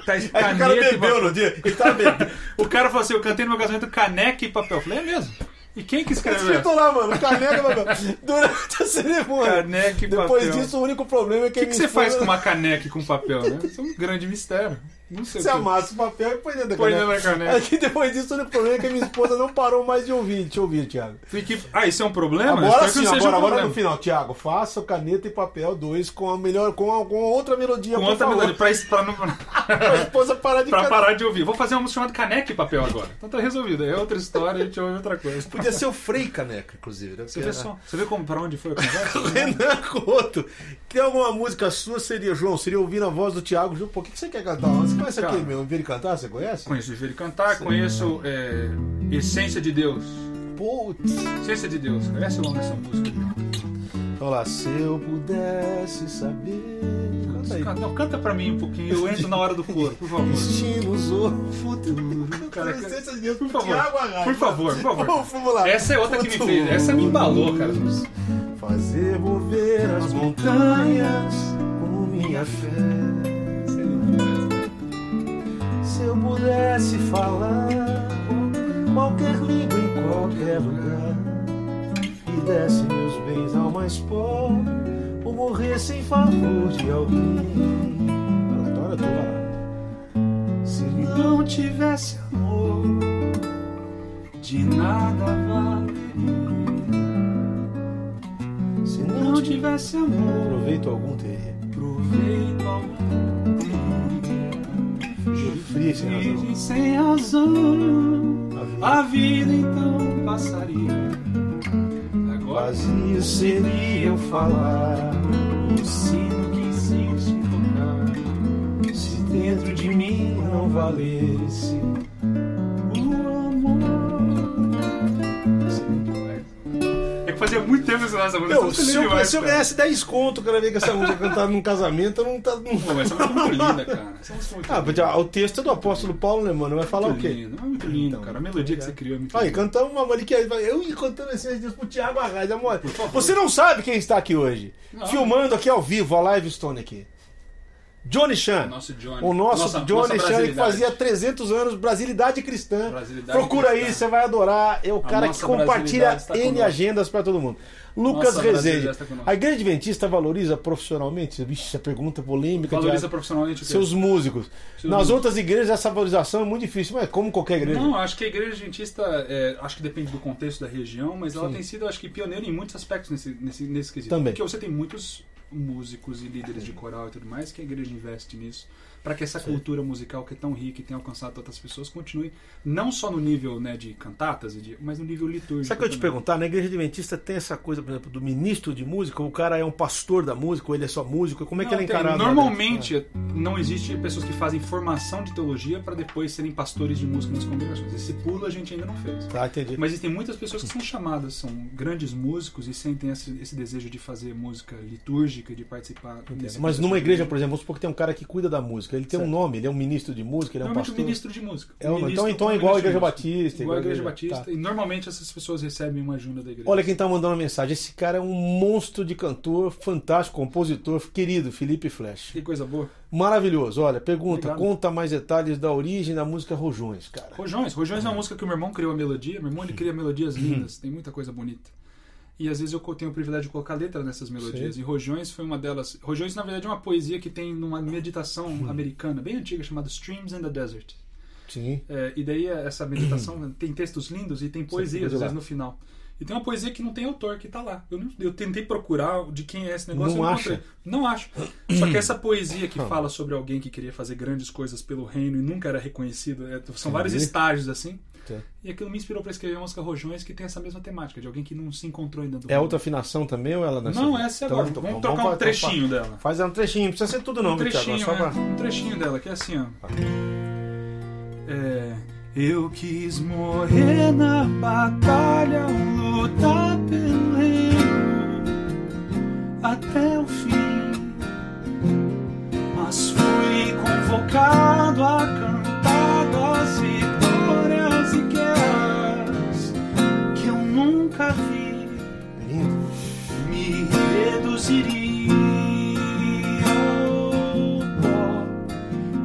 Tá escrito É que o cara caneta bebeu no dia. Ele tava bebendo. O cara falou assim: eu cantei no meu casamento caneca e papel. Eu falei, é mesmo? E quem que Tá escreveu escrito lá, mano. Caneca e papel. Durante a cerimônia. Caneca e Depois papel. disso, o único problema é que O que, que você faz com uma caneca e com papel, né? Isso é um grande mistério. Não sei o Você que. amassa o papel e põe dentro da Põe caneca. dentro da caneca. Aqui depois disso, o único problema é que a minha esposa não parou mais de ouvir. Deixa eu ouvir, Thiago. Tem que- Ah, isso é um problema? Agora Espero sim, agora, um agora no final, Thiago, faça caneta e papel 2 com a melhor, com, a, com outra melodia, Com outra melodia, pra, pra, não, Pra esposa parar de pra parar de ouvir. Vou fazer uma música chamada Caneca e Papel agora. Então tá resolvido. É outra história, a gente ouve outra coisa. Podia ser o Frei Caneca, inclusive. Né? Você vê só. Você vê como, pra onde foi a conversa? Renan Couto. Tem alguma música sua? Seria, João, seria ouvir a voz do Thiago. Por que que você quer cantar? Você conhece Cara. aquele meu? Ver ele cantar? Você conhece? Conheço Ver Cantar, conheço é, Essência de Deus. Putz. Essência de Deus. Conhece o nome dessa música? Então lá, se eu pudesse saber. Canta aí. Canta, não, canta pra mim um pouquinho. Eu entro na hora do coro, por favor. Destinos ou futuro. Cara, Licença de Deus, por favor, Arraes. por favor, por favor. Vamos, vamos lá. Essa é outra que me Futuro. fez. Essa me embalou, cara. Fazer mover as montanhas com minha fé. Se eu pudesse falar qualquer língua em qualquer lugar e desse meus bens ao mais pobre ou morresse em favor de alguém. Lá. Se não tivesse amor, de nada valeria. se Não tivesse amor, proveito algum teria. proveito algum. Fria sem razão. Virgem sem razão, a vida então passaria. Agora Vazio seria eu falar. o sino que insiste em tocar. Se dentro de mim não valesse. Fazia muito tempo que você essa música. Meu, eu se eu, demais, se eu ganhasse 10 conto cada vez que essa música cantada num casamento, eu não tá. Não... Pô, mas essa música é muito linda, cara. Essa música é muito Ah, linda. o texto é do apóstolo Paulo, né, mano? Vai falar Muito o quê? lindo, é muito lindo, Então, cara. A melodia que você criou é muito Aí, linda. cantamos uma ali que eu ia cantando esses dias pro Thiago Arraes, amor. Você não sabe quem está aqui hoje. Não. Filmando aqui ao vivo, a Live Stone aqui. Johnny Chan. O nosso Johnny. O nosso Nossa- Johnny nossa Chan, que fazia 300 anos, Brasilidade Cristã. Brasilidade Procura cristã. aí, você vai adorar. É o cara que compartilha está N agendas para todo mundo. Lucas Nossa Rezende. está conosco. A Igreja Adventista valoriza profissionalmente? Vixe, a pergunta polêmica. Valoriza Thiago. profissionalmente? Seus músicos. Seus Nas músicos. outras igrejas essa valorização é muito difícil, mas como qualquer igreja. Não, acho que a igreja adventista, é, acho que depende do contexto da região, mas ela Sim. tem sido, acho que, pioneira em muitos aspectos nesse, nesse, nesse quesito. Também. Porque você tem muitos músicos e líderes de coral e tudo mais que a igreja investe nisso para que essa cultura musical que é tão rica e tem alcançado tantas pessoas continue não só no nível né, de cantatas, e de, mas no nível litúrgico. Sabe que eu te perguntar? Na igreja adventista tem essa coisa, por exemplo, do ministro de música, o cara é um pastor da música, ou ele é só músico, como é que Não, ele é encarado? Normalmente não existe pessoas que fazem formação de teologia para depois serem pastores de música nas congregações. Esse pulo a gente ainda não fez. Tá, entendi. Mas existem muitas pessoas que são chamadas, são grandes músicos e sentem esse, esse desejo de fazer música litúrgica, de participar. Mas numa igreja, por exemplo, vamos supor que tem um cara que cuida da música, ele tem um Certo. nome, ele é um ministro de música, ele é um pastor. ministro de música. É, O então- ministro então é como igual a Igreja música. Batista, Igual a Igreja Batista. tá. E normalmente essas pessoas recebem uma ajuda da igreja. Olha quem tá mandando uma mensagem. Esse cara é um monstro de cantor, fantástico, compositor, querido, Felipe Flash. Que coisa boa. Maravilhoso. Olha, pergunta, Obrigado. conta mais detalhes da origem da música Rojões, cara. Rojões. Rojões é uma música que o meu irmão criou a melodia. Meu irmão ele cria melodias Uhum. lindas, tem muita coisa bonita. E às vezes eu tenho o privilégio de colocar letra nessas melodias. Sim. E Rojões foi uma delas. Rojões, na verdade, é uma poesia que tem numa meditação Uhum. americana, bem antiga, chamada Streams in the Desert. Sim. É, e daí essa meditação tem textos lindos e tem ir às vezes, no final. E tem uma poesia que não tem autor, que tá lá. Eu, não- eu tentei procurar de quem é esse negócio. Não eu não acha? encontrei. Não acho. Só que essa poesia que fala sobre alguém que queria fazer grandes coisas pelo reino e nunca era reconhecido, é, são vários Entendi. estágios assim. E aquilo me inspirou para escrever uma música Rojões que tem essa mesma temática, de alguém que não se encontrou ainda. do É outra afinação também ou ela nessa? Não, essa é Então, agora. então, vamos então, trocar um então, trechinho dela. Faz um trechinho, não precisa ser tudo não, Um Thiago? trechinho, pra... um trechinho dela, que é assim, ó. É, eu quis morrer na batalha, lutar pelo reino até o fim. Mas fui convocado a cantar nunca vi. Me reduziria ao pó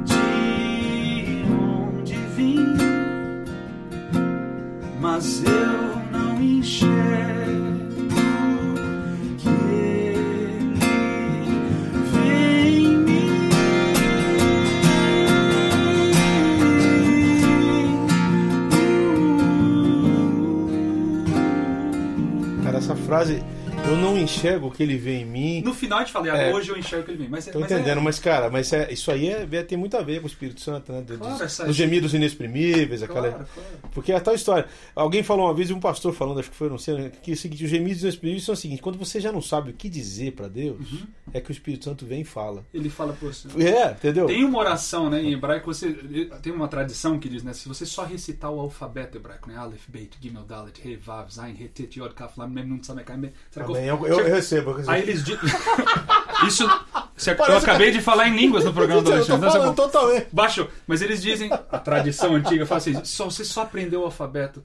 de onde vim, mas eu não enxergo frase, eu não enxergo o que ele vê em mim. No final a gente fala, É. hoje eu enxergo que ele vem. Mas, Tô mas entendendo, é, mas cara, mas é- isso aí é, é- tem muito a ver com o Espírito Santo, né? Dos, Claro, essa- dos gemidos inexprimíveis, aquela. Claro, claro. Porque é a tal história. Alguém falou uma vez, um pastor falando, acho que foi, não sei, que é o seguinte, os gemidos inexprimíveis são o seguinte: quando você já não sabe o que dizer pra Deus, Uhum. é que o Espírito Santo vem e fala. Ele fala por você. É, entendeu? Tem uma oração, né, em hebraico, você tem uma tradição que diz, né, se você só recitar o alfabeto hebraico, né, Aleph, Beit, Gimel, Dalet, He, Vav, Zain, Hetet, Yod, Kaf, Lam, Mem, Nun, Be- será que Eu, eu, eu recebo. Eu recebo. Aí eles dizem... Isso... se- Eu acabei de falar em línguas no programa do eu tô Alexandre. então, falando tá bom. totalmente. Baixou. Mas eles dizem, a tradição antiga fala assim: só, você só aprendeu o alfabeto,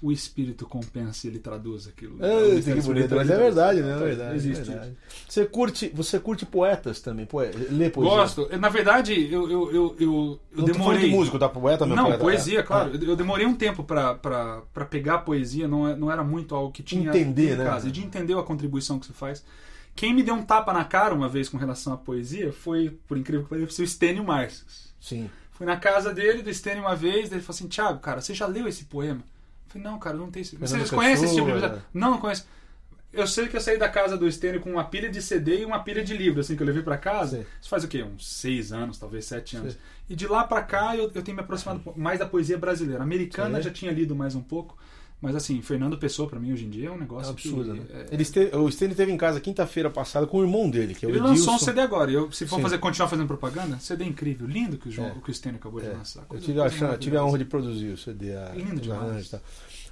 o espírito compensa e ele traduz aquilo. Ah, O que bonito, mas é verdade, né? É verdade. Existe é verdade. Você curte, você curte poetas também, poe... lê poesia. Gosto. Na verdade, eu, eu, eu, eu, eu Não tô falando demorei. de músico, tá? Poeta mesmo. Não, poeta. poesia, É. claro. Eu eu demorei um tempo pra pegar a poesia, não, é- não era muito algo que tinha Entender, em né? casa, e de entender a contribuição que você faz. Quem me deu um tapa na cara uma vez com relação à poesia foi, por incrível que pareça, o Stênio Marques. Sim. Fui na casa dele, do Stênio uma vez, ele falou assim, Thiago, cara, você já leu esse poema? Eu falei, não, cara, não tem esse Vocês conhecem esse tipo de né? Não, não conheço. Eu sei que eu saí da casa do Stênio com uma pilha de CD e uma pilha de livro, assim, que eu levei pra casa. Sim. Isso faz o quê? Uns seis anos, talvez sete anos. Sim. E de lá pra cá eu, eu tenho me aproximado mais da poesia brasileira. Americana Sim. já tinha lido mais um pouco. Mas assim, Fernando Pessoa pra mim hoje em dia é um É negócio absurdo, que, né? é- Ele esteve, o Stanley esteve em casa quinta-feira passada com o irmão dele, que é o Ele Edilson. lançou um CD agora. Eu, se for Sim. fazer, continuar fazendo propaganda, CD incrível, lindo que o, João, É. que o Stênio acabou de É. lançar. Eu tive a, coisa chance- tive a honra de produzir o CD. A, Lindo demais. tal.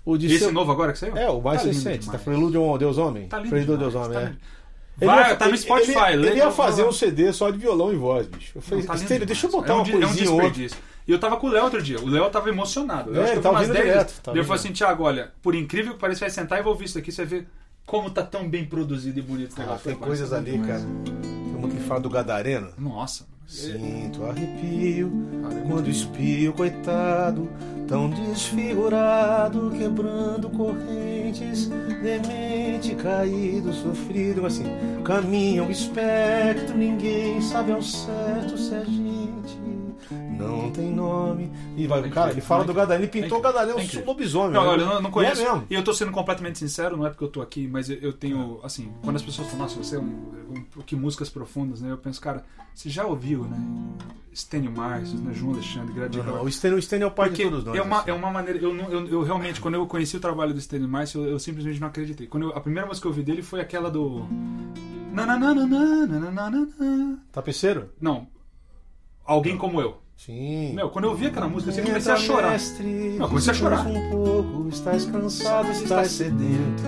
O de Esse seu- novo agora que saiu? É, o mais Tá recente. demais. Tá Prelude ao Deus Homem? Tá lindo Prelude ao Deus Homem, tá é. lindo. Ele Vai, ia- tá no ele- Spotify. Ele, ele ia legal, fazer um CD só de violão e voz, bicho. Eu falei, Não, tá deixa eu botar é um, uma di- é um coisinha ou outra. E eu tava com o Léo outro dia. O Léo tava emocionado. Eu É, acho que ele eu tá umas ouvindo 10 direto, tá eu falei assim, Thiago, olha, por incrível que pareça, vai sentar e vai ouvir isso aqui, você vai ver como tá tão bem produzido e bonito esse Ah, negócio. tem coisas ali, demais. cara. Tem uma que fala do Gadareno. Nossa. Sinto arrepio Cara, quando espio, coitado, tão desfigurado, quebrando correntes, demente, caído, sofrido, assim, caminha o espectro, ninguém sabe ao certo se a gente não tem nome. E vai, É cara, ele fala é do Gadareno, ele pintou o Gadareno É um incrível. lobisomem. Não, né? olha, eu não, não E conheço. É mesmo. E eu tô sendo completamente sincero, não é porque eu tô aqui, mas eu, eu tenho, assim, quando as pessoas falam, nossa, você é um, um, que músicas profundas, né? Eu penso, cara, você já ouviu, né? Stênio Marcius, né? João Alexandre, Gradiel. Não, o Stênio, o Stênio é o pai Porque de todos nós. é uma, assim. é uma maneira. Eu, não- eu, eu realmente, quando eu conheci o trabalho do Stanley Marcio, eu, eu simplesmente não acreditei. Quando eu- a primeira música que eu ouvi dele foi aquela do. Nananana, nananana. Tapeceiro? Não. Alguém como eu. Sim. Meu, quando eu ouvi aquela música, eu comecei a chorar. Mestre, Não, comecei a chorar. Um pouco, estás cansado, estás sedento.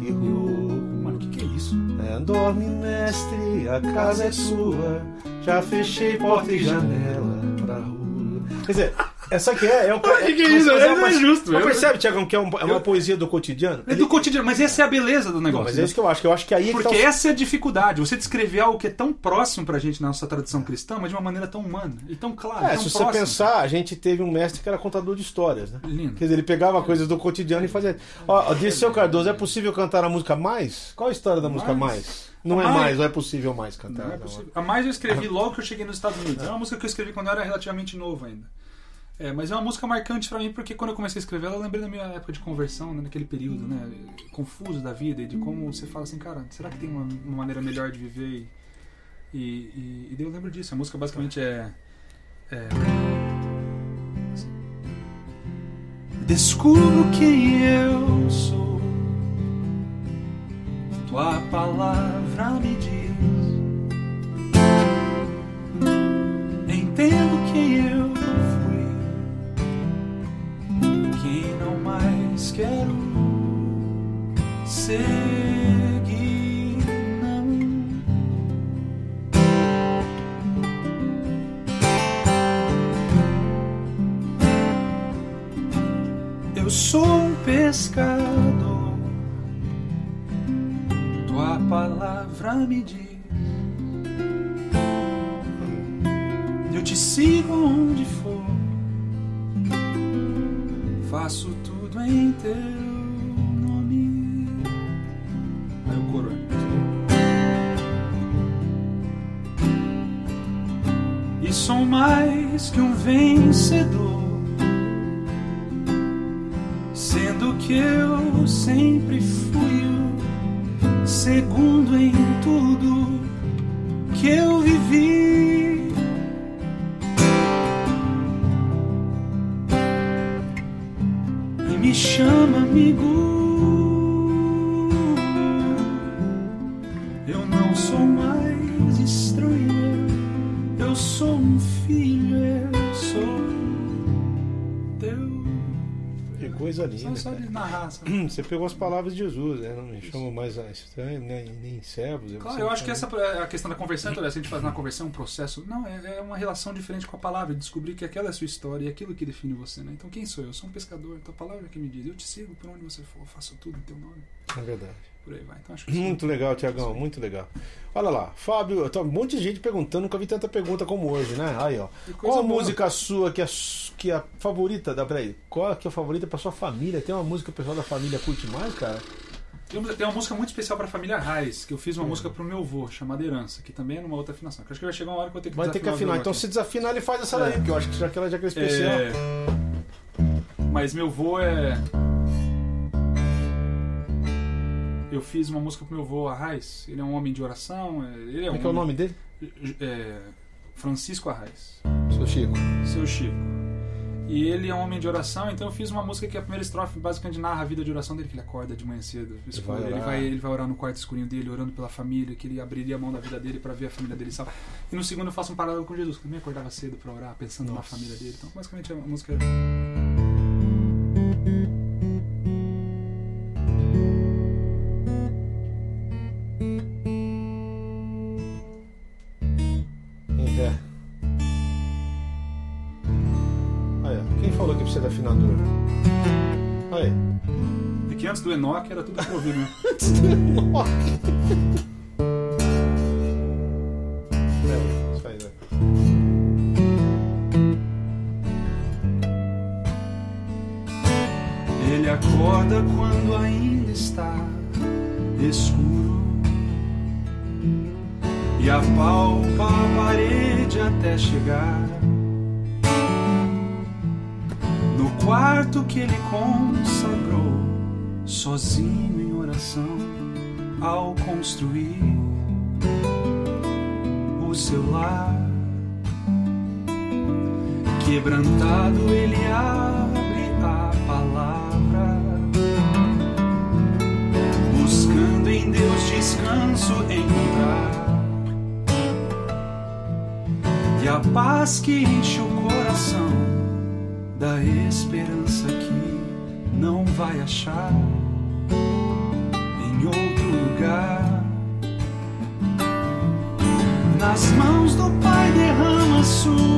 Que rouco. Mano, o que, que é isso? É, dorme, mestre, a casa é sua. Já fechei porta e janela pra rua. Quer dizer, essa aqui é. é, o, Mas que que é mas- isso? mas É mas- justo, Mas eu- percebe, Tiagão, que é, um- é uma eu- poesia do cotidiano? É do cotidiano, mas essa é a beleza do negócio. Mas é né? isso que eu acho. Que eu acho que aí é que Porque tá essa é a dificuldade. Você descrever algo que é tão próximo pra gente na nossa tradição cristã, mas de uma maneira tão humana e tão clara. É, tão se você próxima. pensar, a gente teve um mestre que era contador de histórias, né? Lindo. Quer dizer, ele pegava coisas do cotidiano e fazia. Ó, disse seu Cardoso, é possível cantar a música mais? Qual a história da música Mais? mais? Não é Mais? mais, ou é possível mais cantar? Não é possível. A mais eu escrevi logo que eu cheguei nos Estados Unidos. É uma música que eu escrevi quando eu era relativamente novo ainda. É, mas é uma música marcante pra mim porque quando eu comecei a escrever ela, eu lembrei da minha época de conversão, né, naquele período, né, confuso da vida e de como você fala assim, cara, será que tem uma, uma maneira melhor de viver? E, e, e daí eu lembro disso. A música basicamente é. é assim. Descubro quem eu sou. Tua palavra me diz. Entendo quem eu quero seguir. Não. Eu sou um pescador palavra me diz. Eu te sigo onde for, faço tudo em teu nome. Aí o coro é. E sou mais que um vencedor, sendo que eu sempre fui o segundo em tudo que eu vivi. Chama amigo. Coisa linda. Só, só de narrar. sabe? Você pegou as palavras de Jesus, né? Não me chamo mais a estranho, nem, nem servos. Claro, eu acho que essa é a questão da conversão, então, se a gente faz na conversão um processo. Não, é, é uma relação diferente com a palavra, descobrir que aquela é a sua história e aquilo que define você, né? Então quem sou eu? Eu sou um pescador, então a palavra que me diz, eu te sigo por onde você for, eu faço tudo em teu nome. É verdade. Por aí vai. Então acho que isso- Muito legal, Tiagão, muito legal. Olha lá, Fábio, tá um monte de gente perguntando, nunca vi tanta pergunta como hoje, né? Aí, ó. Qual a boa. música sua que é, que é a favorita? Dá, peraí. Qual é que é a favorita pra sua família? Tem uma música que o pessoal da família curte mais, cara? Tem uma, tem uma música muito especial pra família Reis, que eu fiz uma música pro meu avô, chamada Herança, que também é numa outra afinação. Que acho que vai chegar uma hora que eu vou ter que Vai ter que o afinar. Então, aqui. se desafinar, ele faz essa daí, É. porque eu acho que já que ela já que é especial. É, Mas meu avô é. Eu fiz uma música pro meu avô Arraes. Ele é um homem de oração. é- Ele é Como um é que é o nome dele? É, Francisco Arraes. Seu Chico. Seu Chico. E ele é um homem de oração, então eu fiz uma música que a primeira estrofe basicamente narra a vida de oração dele, que ele acorda de manhã cedo, escuro, vai ele, vai, ele vai orar no quarto escurinho dele, orando pela família, que ele abriria a mão da vida dele para ver a família dele salva. E no segundo eu faço um paralelo com Jesus, que também acordava cedo para orar, pensando na Nossa. família dele. Então, basicamente, a música Em antes do Enoch era tudo pra ouvir, né? Sozinho em oração, ao construir o seu lar. Quebrantado ele abre a palavra, buscando em Deus descanso encontrar. E a paz que enche o coração da esperança que não vai achar lugar. Nas mãos do Pai derrama sua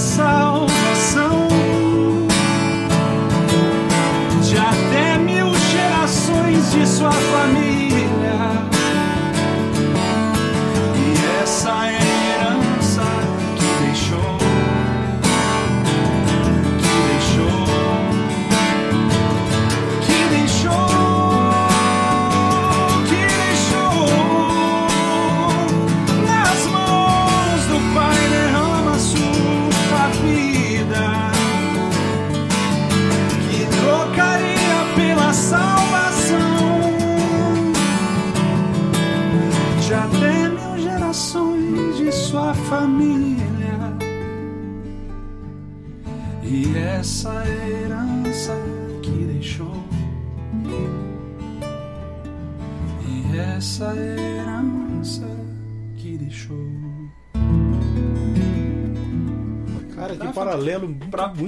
salvação. De até mil gerações de sua família.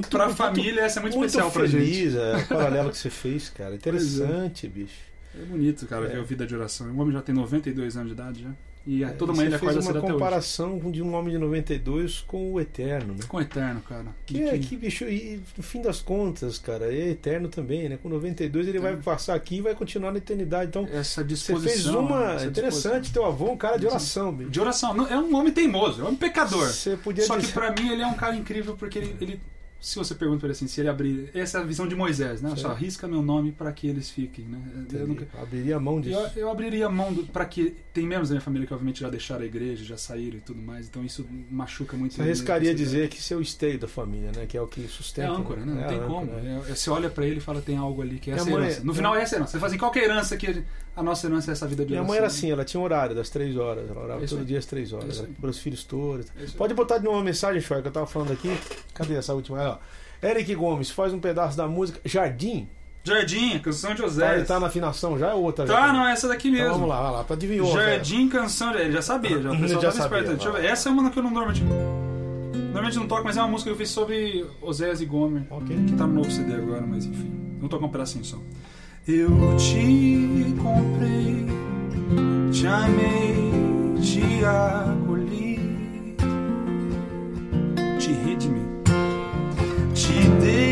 Muito, Pra, muito muito- família, essa é muito, muito especial pra gente. feliz, é, o paralelo que você fez, cara. Interessante, bicho. É bonito, cara, É. ver a vida de oração. O homem já tem 92 anos de idade já. E É, toda você manhã ele acorda uma cedo até hoje. comparação de um homem de 92 com o Eterno, né? Com o eterno, cara. Que, De é, que- que bicho, e no fim das contas, cara, é eterno também, né? Com 92 ele vai passar aqui e vai continuar na eternidade. Então, Essa você disposição. fez uma. essa Interessante, teu avô, é um cara de oração, bicho. De oração. Não, É um homem teimoso, é um homem pecador. Você podia Só que dizer. pra mim ele é um cara incrível porque ele, ele- se você pergunta pra ele assim, se ele abrir, essa é a visão de Moisés, né? Só Certo. risca meu nome pra que eles fiquem, né? Eu, nunca- Abriria a mão disso. eu, eu abriria a mão para que tem membros da minha família que obviamente já deixaram a igreja, já saíram e tudo mais, então isso machuca muito. Você arriscaria dizer que seu esteio da família, né? Que é o que É sustenta. âncora, né? Não É tem a como. âncora, né? É- é- você olha pra ele e fala, tem algo ali que é Minha essa mãe- herança. No final é essa herança. Você fala assim, qual é a herança que a nossa herança é essa vida de Minha mãe era assim, ela tinha um horário das três horas. Ela orava É isso todo aí. dia às três horas. É para os filhos todos. É. Pode botar de novo uma mensagem, Choy, que eu tava falando aqui. Cadê essa última? Ó. Eric Gomes faz um pedaço da música Jardim. Jardim, canção de Tá, José. ele tá na afinação já é outra? Tá, já? não, é essa daqui mesmo. Então vamos lá, vai lá. Tu adivinhou. Jardim, canção de... Ele já sabia, já. O Ele pessoal já sabia, esperto. Deixa. Essa é uma que eu não normalmente... Normalmente não toco, mas é uma música que eu fiz sobre Oséias e Gomer. velho. Ok. Que tá no novo CD agora, mas enfim. Vou tocar um pedacinho só. Eu te comprei, te amei, te acolhi, te redimi, te dei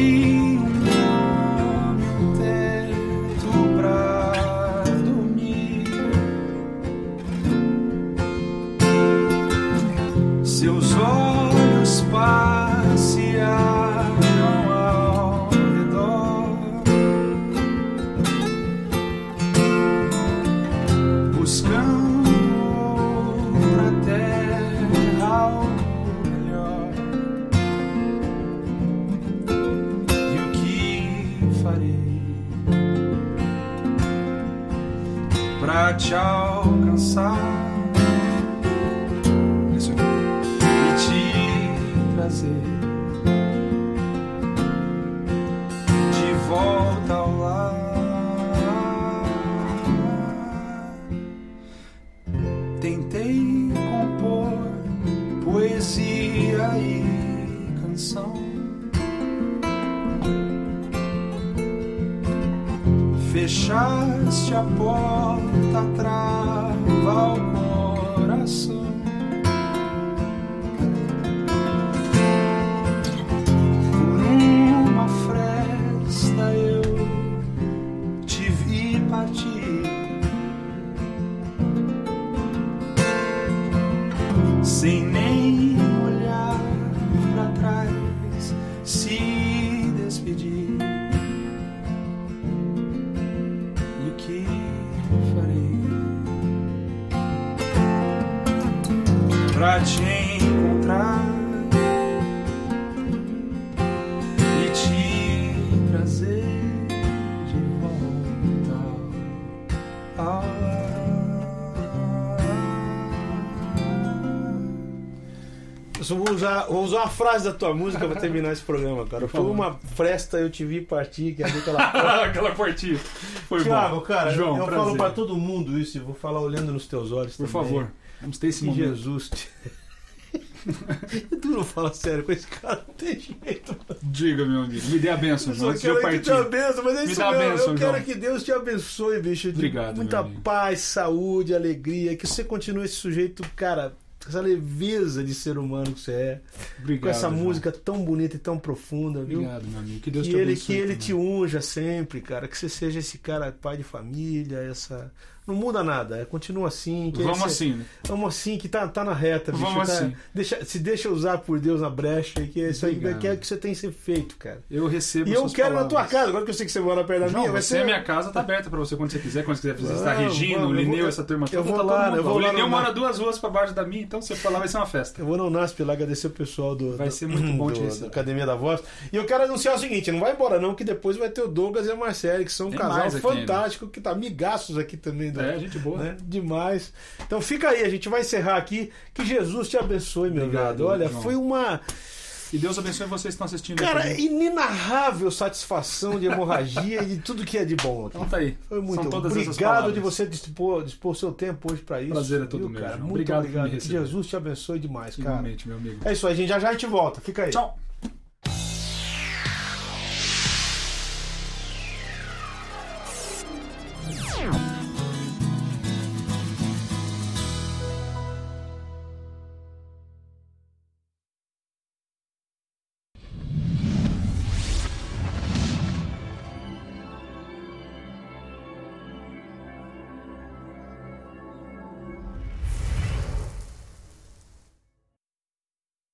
te alcançar? Usar, vou usar uma frase da tua música pra terminar esse programa, cara. Por Foi uma fresta, eu te vi partir, que é aquela Aquela portinha. Foi Tiago, bom. cara, João, eu prazer. falo pra todo mundo isso e vou falar olhando nos teus olhos Por também. favor, vamos ter esse Que momento. Jesus te... tu não fala sério com esse cara, não tem jeito. Diga, meu amigo. Me dê a benção, Eu João, só eu quero que te abençoe, mas é Me isso mesmo. bênção, eu quero João. que Deus te abençoe, bicho. Obrigado, Muita meu amigo. paz, saúde, alegria. Que você continue esse sujeito, cara, com essa leveza de ser humano que você é. Obrigado, com essa João. música tão bonita e tão profunda, viu? Obrigado, meu amigo. Que Deus que te ele, abençoe. que ele também. te unja sempre, cara. Que você seja esse cara, pai de família, essa. Não muda nada, é, continua assim. Vamos esse- assim, né? Vamos assim, que tá, tá na reta, bicho. Vamos tá- assim. deixa, se deixa usar por Deus na brecha, que é isso aí que é o que você tem que ser feito, cara. Eu recebo E eu quero na tua palavras. casa, agora que eu sei que você mora perto da João, minha, vai você, ser. a minha casa tá aberta pra você quando você quiser, quando você quiser visitar Vamos, Regina, o eu Lineu, vou- essa turma eu vou tá lá, eu vou O Lineu mora duas ruas pra baixo da minha, então você for lá vai ser uma festa. Eu vou no NASP lá agradecer o pessoal do, Vai ser muito bom te receber. Academia da Voz. E eu quero anunciar o seguinte: não vai embora, não, que depois vai ter o Douglas e a Marcele, que são um casal fantástico, que tá amigaços aqui também. Do, É, gente boa. né? Demais. Então fica aí, a gente vai encerrar aqui. Que Jesus te abençoe, meu Obrigado. Olha, João. foi uma. E Deus abençoe vocês que estão assistindo. Cara, aqui. inenarrável satisfação de hemorragia e de tudo que é de bom aqui. Então tá aí. Foi muito São todas obrigado de você dispor, dispor seu tempo hoje pra isso. Prazer é todo viu, meu, cara? Muito Obrigado Que. Jesus te abençoe demais, cara. Igualmente, meu amigo. É isso aí, gente. Já já a gente volta. Fica aí. Tchau.